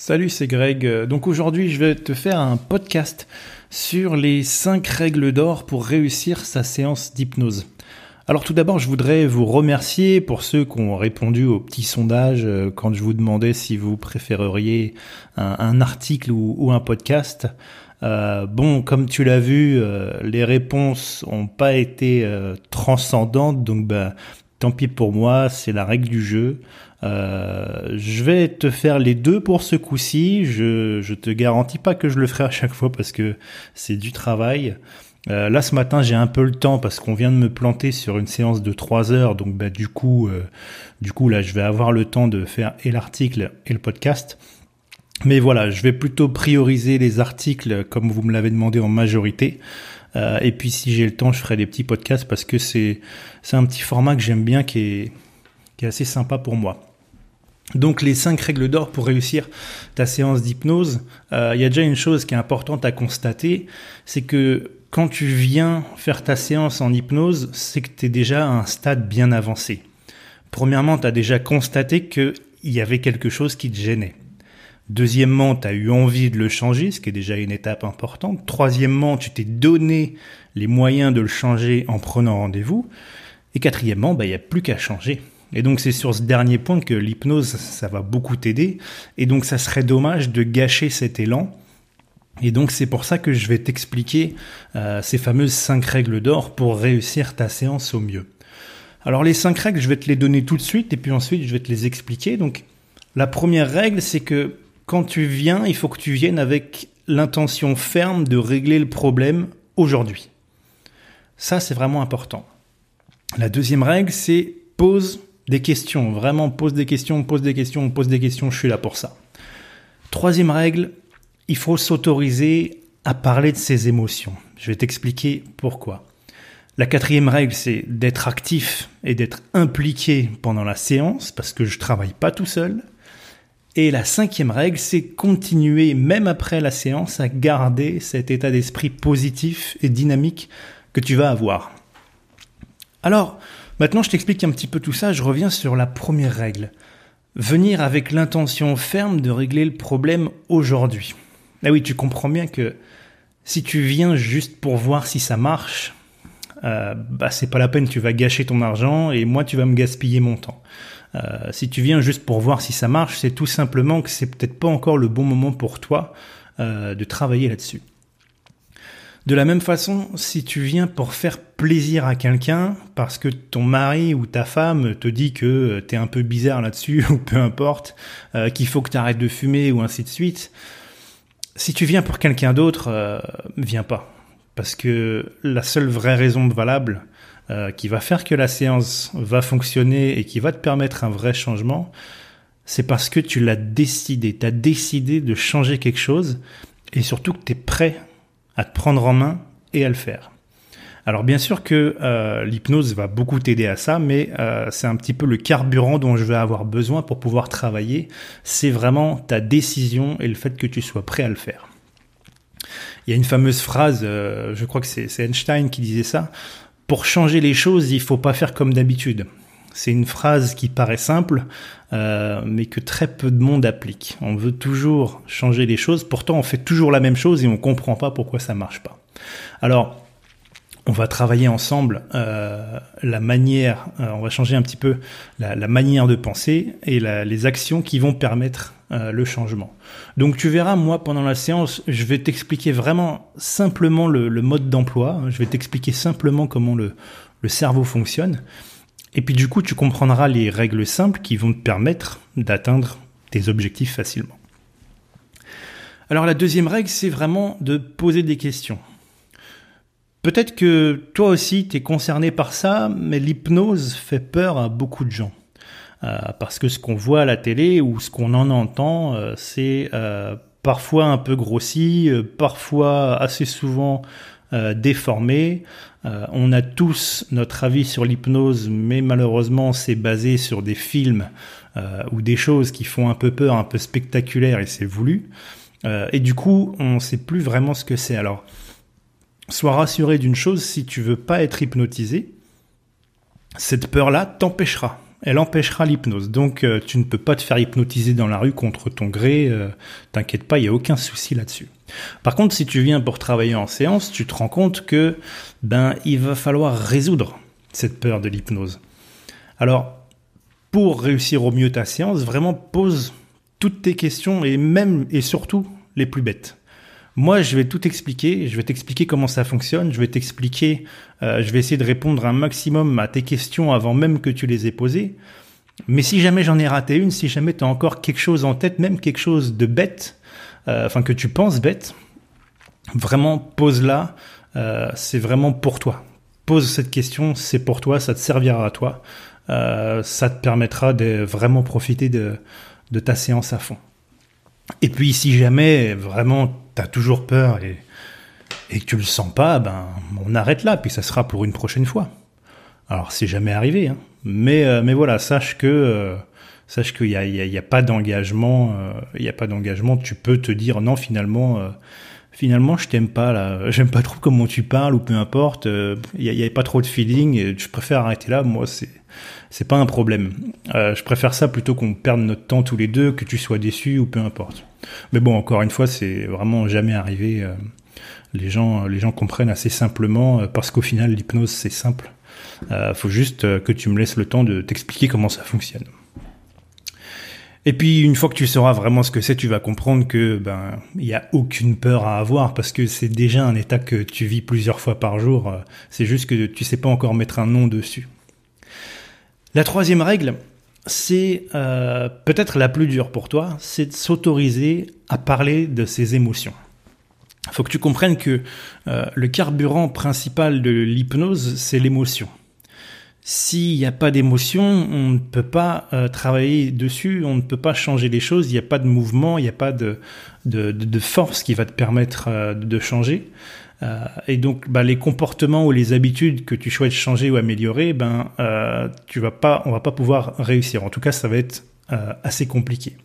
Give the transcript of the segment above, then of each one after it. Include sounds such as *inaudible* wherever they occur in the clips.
Salut, c'est Greg. Donc aujourd'hui, je vais te faire un podcast sur les 5 règles d'or pour réussir sa séance d'hypnose. Alors tout d'abord, je voudrais vous remercier pour ceux qui ont répondu au petit sondage euh, quand je vous demandais si vous préféreriez un, article ou, un podcast. Euh, bon, comme tu l'as vu, euh, les réponses n'ont pas été transcendantes, donc bah, tant pis pour moi, c'est la règle du jeu. Euh, je vais te faire les deux pour ce coup-ci. Je, je te garantis pas que je le ferai à chaque fois parce que c'est du travail. Euh, là ce matin j'ai un peu le temps parce qu'on vient de me planter sur une séance de 3 heures donc bah, du coup euh, du coup là je vais avoir le temps de faire et l'article et le podcast. Mais voilà, je vais plutôt prioriser les articles comme vous me l'avez demandé en majorité. Euh, et puis si j'ai le temps, je ferai des petits podcasts parce que c'est un petit format que j'aime bien qui est qui est assez sympa pour moi. Donc les cinq règles d'or pour réussir ta séance d'hypnose, euh, il y a déjà une chose qui est importante à constater, c'est que quand tu viens faire ta séance en hypnose, c'est que tu es déjà à un stade bien avancé. Premièrement, tu as déjà constaté qu'il y avait quelque chose qui te gênait. Deuxièmement, tu as eu envie de le changer, ce qui est déjà une étape importante. Troisièmement, tu t'es donné les moyens de le changer en prenant rendez-vous. Et quatrièmement, bah, il n'y a plus qu'à changer. Et donc c'est sur ce dernier point que l'hypnose, ça va beaucoup t'aider. Et donc ça serait dommage de gâcher cet élan. Et donc c'est pour ça que je vais t'expliquer euh, ces fameuses cinq règles d'or pour réussir ta séance au mieux. Alors les cinq règles, je vais te les donner tout de suite et puis ensuite je vais te les expliquer. Donc la première règle, c'est que quand tu viens, il faut que tu viennes avec l'intention ferme de régler le problème aujourd'hui. Ça, c'est vraiment important. La deuxième règle, c'est pose des questions. Vraiment, pose des questions, pose des questions, pose des questions, je suis là pour ça. Troisième règle, il faut s'autoriser à parler de ses émotions. Je vais t'expliquer pourquoi. La quatrième règle, c'est d'être actif et d'être impliqué pendant la séance, parce que je travaille pas tout seul. Et la cinquième règle, c'est continuer, même après la séance, à garder cet état d'esprit positif et dynamique que tu vas avoir. Alors, Maintenant, je t'explique un petit peu tout ça. Je reviens sur la première règle. Venir avec l'intention ferme de régler le problème aujourd'hui. Ah oui, tu comprends bien que si tu viens juste pour voir si ça marche, euh, bah c'est pas la peine, tu vas gâcher ton argent et moi tu vas me gaspiller mon temps. Euh, si tu viens juste pour voir si ça marche, c'est tout simplement que c'est peut-être pas encore le bon moment pour toi euh, de travailler là-dessus. De la même façon, si tu viens pour faire plaisir à quelqu'un, parce que ton mari ou ta femme te dit que t'es un peu bizarre là-dessus, *laughs* ou peu importe, qu'il faut que tu arrêtes de fumer, ou ainsi de suite, si tu viens pour quelqu'un d'autre, viens pas. Parce que la seule vraie raison valable qui va faire que la séance va fonctionner et qui va te permettre un vrai changement, c'est parce que tu l'as décidé. Tu as décidé de changer quelque chose et surtout que tu es prêt à te prendre en main et à le faire. Alors bien sûr que euh, l'hypnose va beaucoup t'aider à ça, mais euh, c'est un petit peu le carburant dont je vais avoir besoin pour pouvoir travailler. C'est vraiment ta décision et le fait que tu sois prêt à le faire. Il y a une fameuse phrase, euh, je crois que c'est Einstein qui disait ça, pour changer les choses, il faut pas faire comme d'habitude. C'est une phrase qui paraît simple, euh, mais que très peu de monde applique. On veut toujours changer les choses, pourtant on fait toujours la même chose et on comprend pas pourquoi ça marche pas. Alors, on va travailler ensemble euh, la manière, on va changer un petit peu la, manière de penser et les actions qui vont permettre le changement. Donc tu verras, moi pendant la séance, je vais t'expliquer vraiment simplement le, mode d'emploi, je vais t'expliquer simplement comment le, le cerveau fonctionne. Et puis du coup, tu comprendras les règles simples qui vont te permettre d'atteindre tes objectifs facilement. Alors la deuxième règle, c'est vraiment de poser des questions. Peut-être que toi aussi, tu es concerné par ça, mais l'hypnose fait peur à beaucoup de gens. Euh, parce que ce qu'on voit à la télé ou ce qu'on en entend, euh, c'est euh, parfois un peu grossi, parfois assez souvent déformé, on a tous notre avis sur l'hypnose, mais malheureusement c'est basé sur des films ou des choses qui font un peu peur, un peu spectaculaires et c'est voulu. Et du coup, on ne sait plus vraiment ce que c'est. Alors, sois rassuré d'une chose, si tu veux pas être hypnotisé, cette peur-là t'empêchera elle empêchera l'hypnose. Donc euh, tu ne peux pas te faire hypnotiser dans la rue contre ton gré, euh, t'inquiète pas, il n'y a aucun souci là-dessus. Par contre, si tu viens pour travailler en séance, tu te rends compte que ben il va falloir résoudre cette peur de l'hypnose. Alors, pour réussir au mieux ta séance, vraiment pose toutes tes questions et même et surtout les plus bêtes. Moi, je vais tout expliquer. Je vais t'expliquer comment ça fonctionne. Je vais t'expliquer. Euh, je vais essayer de répondre un maximum à tes questions avant même que tu les aies posées. Mais si jamais j'en ai raté une, si jamais tu as encore quelque chose en tête, même quelque chose de bête, euh, enfin que tu penses bête, vraiment pose-la. Euh, c'est vraiment pour toi. Pose cette question, c'est pour toi, ça te servira à toi. ça te permettra de vraiment profiter de, de ta séance à fond. Et puis si jamais vraiment t'as toujours peur et, et que tu le sens pas, ben on arrête là, puis ça sera pour une prochaine fois. Alors c'est jamais arrivé, hein. mais euh, mais voilà, sache que euh, sache qu'il y a, y, a, y a pas d'engagement, euh, il y a pas d'engagement. Tu peux te dire non finalement. Finalement, je t'aime pas là. *laughs* J'aime pas trop comment tu parles ou peu importe. Il y, a pas trop de feeling. Et je préfère arrêter là. Moi, c'est c'est pas un problème. Euh, je préfère ça plutôt qu'on perde notre temps tous les deux, que tu sois déçu ou peu importe. Mais bon, encore une fois, c'est vraiment jamais arrivé. Euh, les gens, les gens comprennent assez simplement euh, parce qu'au final, l'hypnose c'est simple. Euh, faut juste que tu me laisses le temps de t'expliquer comment ça fonctionne. Et puis une fois que tu sauras vraiment ce que c'est, tu vas comprendre que ben il y a aucune peur à avoir parce que c'est déjà un état que tu vis plusieurs fois par jour. C'est juste que tu sais pas encore mettre un nom dessus. La troisième règle, c'est euh, peut-être la plus dure pour toi, c'est de s'autoriser à parler de ses émotions. Il faut que tu comprennes que euh, le carburant principal de l'hypnose, c'est l'émotion. S'il n'y a pas d'émotion, on ne peut pas euh, travailler dessus, on ne peut pas changer les choses, il n'y a pas de mouvement, il n'y a pas de, force qui va te permettre de changer. Euh, et donc, bah, les comportements ou les habitudes que tu souhaites changer ou améliorer, ben, euh, tu vas pas, on va pas pouvoir réussir. En tout cas, ça va être euh, assez compliqué.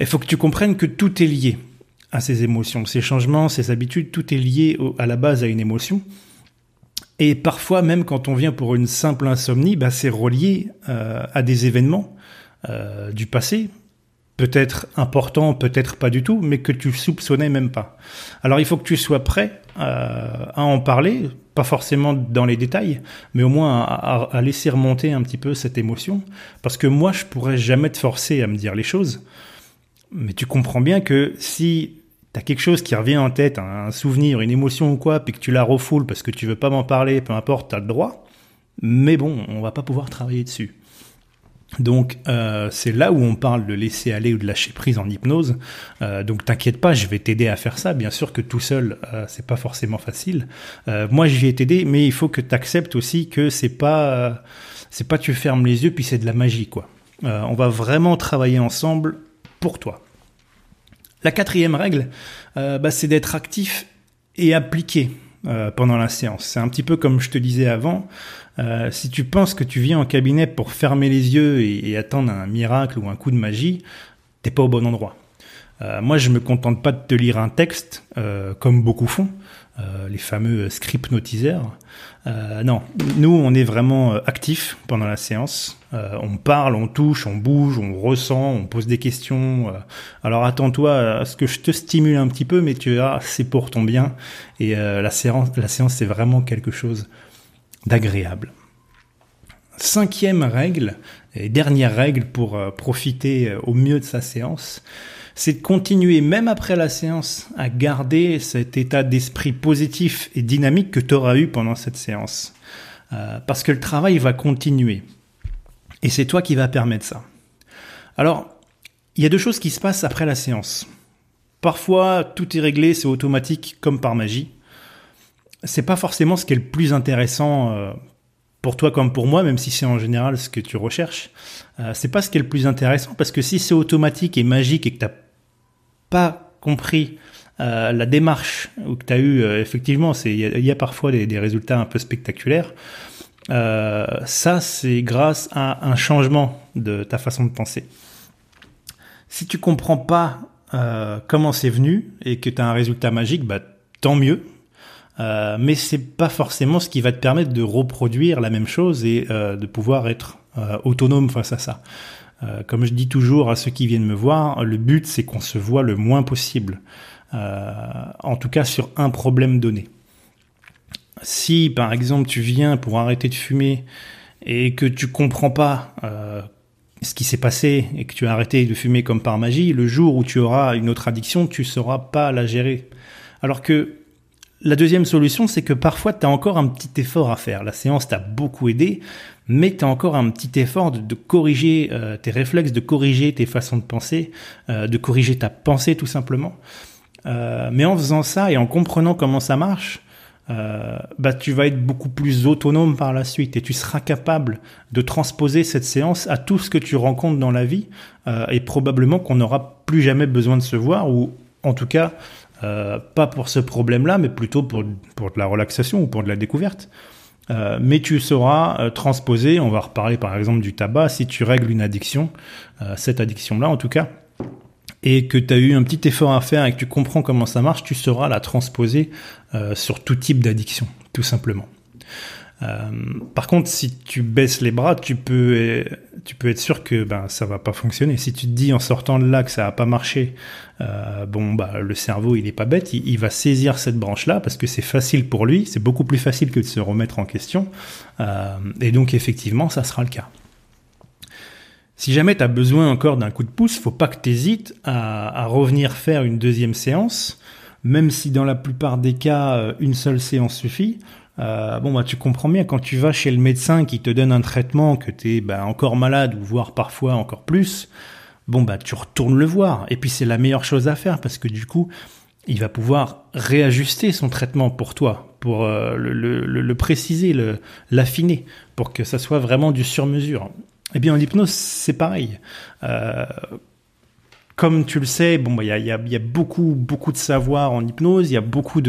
Il faut que tu comprennes que tout est lié à ces émotions, ces changements, ces habitudes, tout est lié à la base à une émotion. Et parfois, même quand on vient pour une simple insomnie, bah, c'est relié à des événements du passé, peut-être important, peut-être pas du tout, mais que tu soupçonnais même pas. Alors il faut que tu sois prêt euh, à en parler, pas forcément dans les détails, mais au moins à, laisser remonter un petit peu cette émotion, parce que moi je pourrais jamais te forcer à me dire les choses, mais tu comprends bien que si tu as quelque chose qui revient en tête, un souvenir, une émotion ou quoi, puis que tu la refoules parce que tu veux pas m'en parler, peu importe, tu as le droit, mais bon, on va pas pouvoir travailler dessus. Donc euh, c'est là où on parle de laisser aller ou de lâcher prise en hypnose. Euh, donc t'inquiète pas, je vais t'aider à faire ça. Bien sûr que tout seul, euh, c'est pas forcément facile. Moi, je vais t'aider, mais il faut que tu acceptes aussi que c'est pas c'est pas tu fermes les yeux puis c'est de la magie quoi. on va vraiment travailler ensemble pour toi. La quatrième règle, bah, c'est d'être actif et appliqué pendant la séance. C'est un petit peu comme je te disais avant. Euh, si tu penses que tu viens en cabinet pour fermer les yeux et, attendre un miracle ou un coup de magie, t'es pas au bon endroit. Euh, moi, je me contente pas de te lire un texte, euh, comme beaucoup font, les fameux script notiseurs. non, nous, on est vraiment actifs pendant la séance. on parle, on touche, on bouge, on ressent, on pose des questions. alors attends-toi à ce que je te stimule un petit peu, mais tu verras, c'est pour ton bien. Et la séance, la séance, c'est vraiment quelque chose d'agréable. Cinquième règle, et dernière règle pour euh, profiter euh, au mieux de sa séance, c'est de continuer même après la séance à garder cet état d'esprit positif et dynamique que tu auras eu pendant cette séance. Euh, parce que le travail va continuer. Et c'est toi qui va permettre ça. Alors, il y a deux choses qui se passent après la séance. Parfois, tout est réglé, c'est automatique comme par magie c'est pas forcément ce qui est le plus intéressant euh, pour toi comme pour moi, même si c'est en général ce que tu recherches. Euh, c'est pas ce qui est le plus intéressant parce que si c'est automatique et magique et que t'as pas compris euh, la démarche que tu as eu effectivement, c'est il y, a parfois des, résultats un peu spectaculaires. ça, c'est grâce à un changement de ta façon de penser. Si tu comprends pas comment c'est venu et que tu as un résultat magique, bah tant mieux, euh, mais c'est pas forcément ce qui va te permettre de reproduire la même chose et euh, de pouvoir être autonome face à ça. Comme je dis toujours à ceux qui viennent me voir, le but c'est qu'on se voit le moins possible, en tout cas sur un problème donné. Si par exemple tu viens pour arrêter de fumer et que tu comprends pas ce qui s'est passé et que tu as arrêté de fumer comme par magie, le jour où tu auras une autre addiction, tu ne sauras pas la gérer. Alors que la deuxième solution, c'est que parfois tu as encore un petit effort à faire. La séance t'a beaucoup aidé, mais tu encore un petit effort de, corriger euh, tes réflexes, de corriger tes façons de penser, euh, de corriger ta pensée tout simplement. Euh, mais en faisant ça et en comprenant comment ça marche, euh, bah, tu vas être beaucoup plus autonome par la suite et tu seras capable de transposer cette séance à tout ce que tu rencontres dans la vie euh, et probablement qu'on n'aura plus jamais besoin de se voir ou en tout cas euh, pas pour ce problème-là mais plutôt pour, pour de la relaxation ou pour de la découverte. Euh, mais tu sauras euh, transposer, on va reparler par exemple du tabac, si tu règles une addiction, cette addiction-là en tout cas, et que tu as eu un petit effort à faire et que tu comprends comment ça marche, tu sauras la transposer euh, sur tout type d'addiction, tout simplement. Euh, par contre, si tu baisses les bras, tu peux, tu peux être sûr que ben ça va pas fonctionner. Si tu te dis en sortant de là que ça va pas marché, euh, bon bah le cerveau il est pas bête, il, va saisir cette branche là parce que c'est facile pour lui, c'est beaucoup plus facile que de se remettre en question. et donc effectivement, ça sera le cas. Si jamais tu as besoin encore d'un coup de pouce, faut pas que tu hésites à, revenir faire une deuxième séance, même si dans la plupart des cas, euh, une seule séance suffit. Euh, bon, bah, tu comprends bien, quand tu vas chez le médecin qui te donne un traitement, que tu es bah, encore malade, ou voire parfois encore plus, bon, bah, tu retournes le voir. Et puis, c'est la meilleure chose à faire, parce que du coup, il va pouvoir réajuster son traitement pour toi, pour euh, le, le, le, préciser, l'affiner, pour que ça soit vraiment du sur-mesure. Eh bien, en hypnose, c'est pareil. Comme tu le sais, bon, bah, il y, a, beaucoup, beaucoup de savoir en hypnose. Il y a beaucoup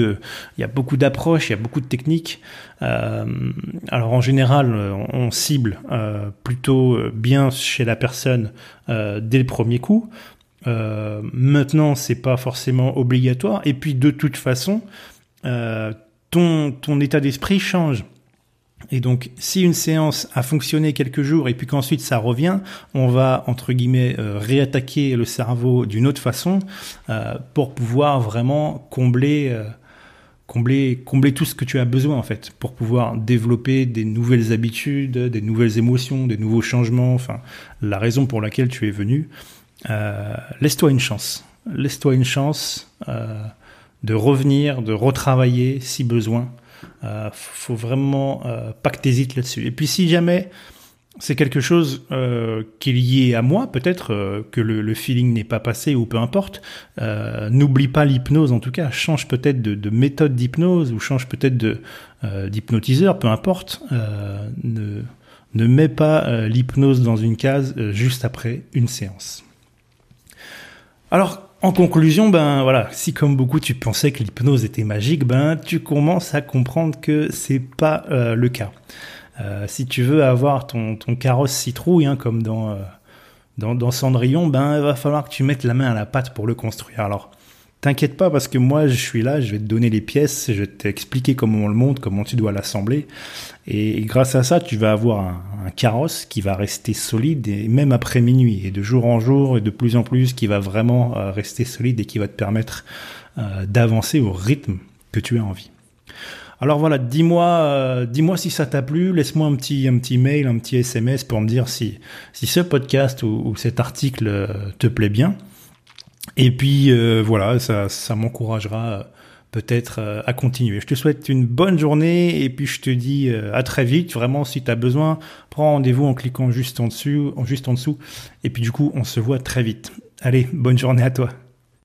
y a d'approches, il y a beaucoup de techniques. Euh, alors en général, on, cible euh, plutôt bien chez la personne dès le premier coup. maintenant, c'est pas forcément obligatoire. Et puis de toute façon, ton état d'esprit change. Et donc, si une séance a fonctionné quelques jours et puis qu'ensuite ça revient, on va entre guillemets euh, réattaquer le cerveau d'une autre façon euh, pour pouvoir vraiment combler, euh, combler, combler tout ce que tu as besoin en fait, pour pouvoir développer des nouvelles habitudes, des nouvelles émotions, des nouveaux changements. Enfin, la raison pour laquelle tu es venu. Laisse-toi une chance. Laisse-toi une chance de revenir, de retravailler si besoin. Euh, faut vraiment euh, pas que t'hésites là-dessus. Et puis si jamais c'est quelque chose euh, qui est lié à moi, peut-être euh, que le, feeling n'est pas passé ou peu importe. Euh, N'oublie pas l'hypnose en tout cas. Change peut-être de, de, méthode d'hypnose ou change peut-être d'hypnotiseur, peu importe. ne ne mets pas l'hypnose dans une case juste après une séance. Alors en conclusion, ben voilà, si comme beaucoup tu pensais que l'hypnose était magique, ben tu commences à comprendre que c'est pas euh, le cas. Euh, si tu veux avoir ton, ton carrosse citrouille, hein, comme dans, euh, dans, Cendrillon, ben il va falloir que tu mettes la main à la pâte pour le construire. Alors T'inquiète pas parce que moi je suis là, je vais te donner les pièces, je vais t'expliquer comment on le monte, comment tu dois l'assembler. Et grâce à ça, tu vas avoir un, carrosse qui va rester solide et même après minuit et de jour en jour et de plus en plus qui va vraiment euh, rester solide et qui va te permettre euh, d'avancer au rythme que tu as envie. Alors voilà, dis-moi, euh, dis-moi si ça t'a plu, laisse-moi un petit, un petit mail, un petit SMS pour me dire si, si ce podcast ou, ou cet article te plaît bien. Et puis euh, voilà, ça, ça m'encouragera euh, peut-être euh, à continuer. Je te souhaite une bonne journée et puis je te dis à très vite. Vraiment, si tu as besoin, prends rendez-vous en cliquant juste en juste en dessous. Et puis du coup, on se voit très vite. Allez, bonne journée à toi.